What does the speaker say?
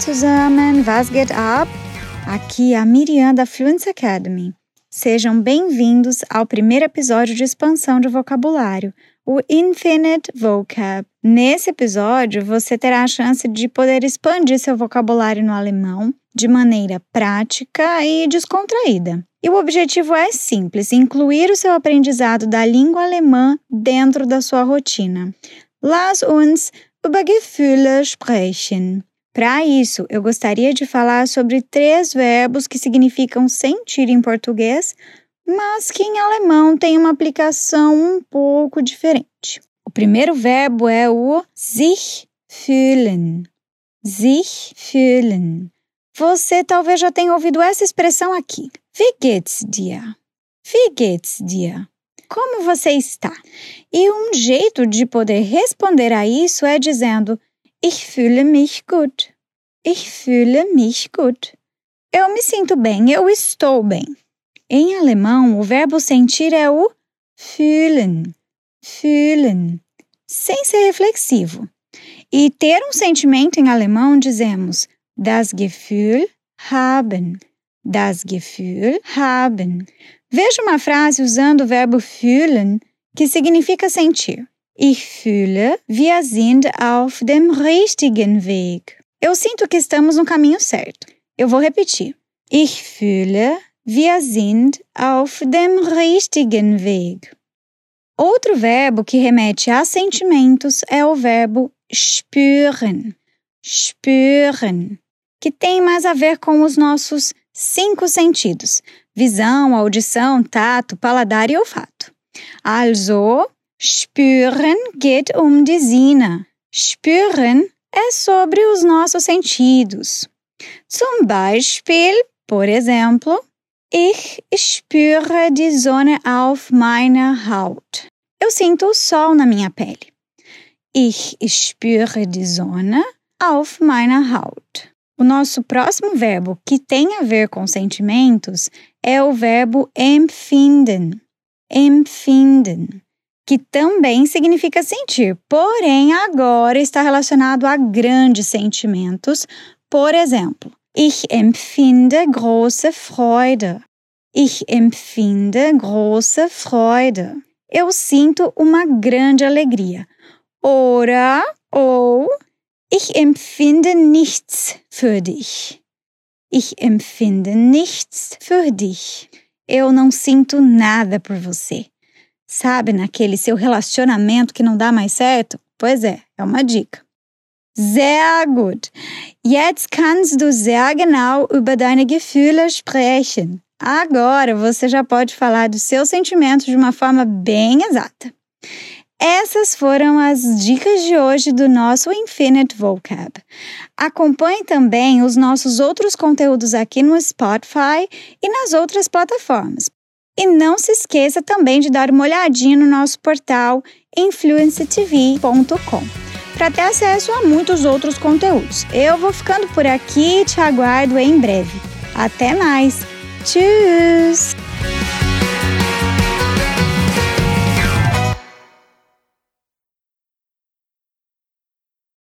zusammen, was geht ab? Aqui é a Miriam da Fluency Academy. Sejam bem-vindos ao primeiro episódio de expansão de vocabulário, o Infinite Vocab. Nesse episódio, você terá a chance de poder expandir seu vocabulário no alemão de maneira prática e descontraída. E o objetivo é simples: incluir o seu aprendizado da língua alemã dentro da sua rotina. Lass uns über Gefühle sprechen. Para isso, eu gostaria de falar sobre três verbos que significam sentir em português, mas que em alemão têm uma aplicação um pouco diferente. O primeiro verbo é o sich fühlen. Sich fühlen. Você talvez já tenha ouvido essa expressão aqui. Wie geht's dir? Wie geht's dir? Como você está? E um jeito de poder responder a isso é dizendo Ich fühle mich gut. Ich fühle mich gut. Eu me sinto bem, eu estou bem. Em alemão, o verbo sentir é o fühlen. Fühlen. Sem ser reflexivo. E ter um sentimento em alemão dizemos das Gefühl haben. Das Gefühl haben. Veja uma frase usando o verbo fühlen, que significa sentir. Ich fühle, wir sind auf dem richtigen Weg. Eu sinto que estamos no caminho certo. Eu vou repetir. Ich fühle, wir sind auf dem richtigen Weg. Outro verbo que remete a sentimentos é o verbo spüren. Spüren, que tem mais a ver com os nossos cinco sentidos: visão, audição, tato, paladar e olfato. Also, Spüren geht um die Sinne. Spüren é sobre os nossos sentidos. Zum Beispiel, por exemplo, ich spüre die Sonne auf meiner Haut. Eu sinto o sol na minha pele. Ich spüre die Sonne auf meiner Haut. O nosso próximo verbo que tem a ver com sentimentos é o verbo empfinden. Empfinden que também significa sentir, porém agora está relacionado a grandes sentimentos. Por exemplo, ich empfinde große Freude. Ich empfinde große Freude. Eu sinto uma grande alegria. Ora ou ich empfinde nichts für dich. Ich empfinde nichts für dich. Eu não sinto nada por você. Sabe naquele seu relacionamento que não dá mais certo? Pois é, é uma dica. Sehr gut. Jetzt kannst du sehr genau über deine Gefühle sprechen. Agora você já pode falar dos seus sentimentos de uma forma bem exata. Essas foram as dicas de hoje do nosso Infinite Vocab. Acompanhe também os nossos outros conteúdos aqui no Spotify e nas outras plataformas. E não se esqueça também de dar uma olhadinha no nosso portal influencetv.com para ter acesso a muitos outros conteúdos. Eu vou ficando por aqui e te aguardo em breve. Até mais! Tschüss!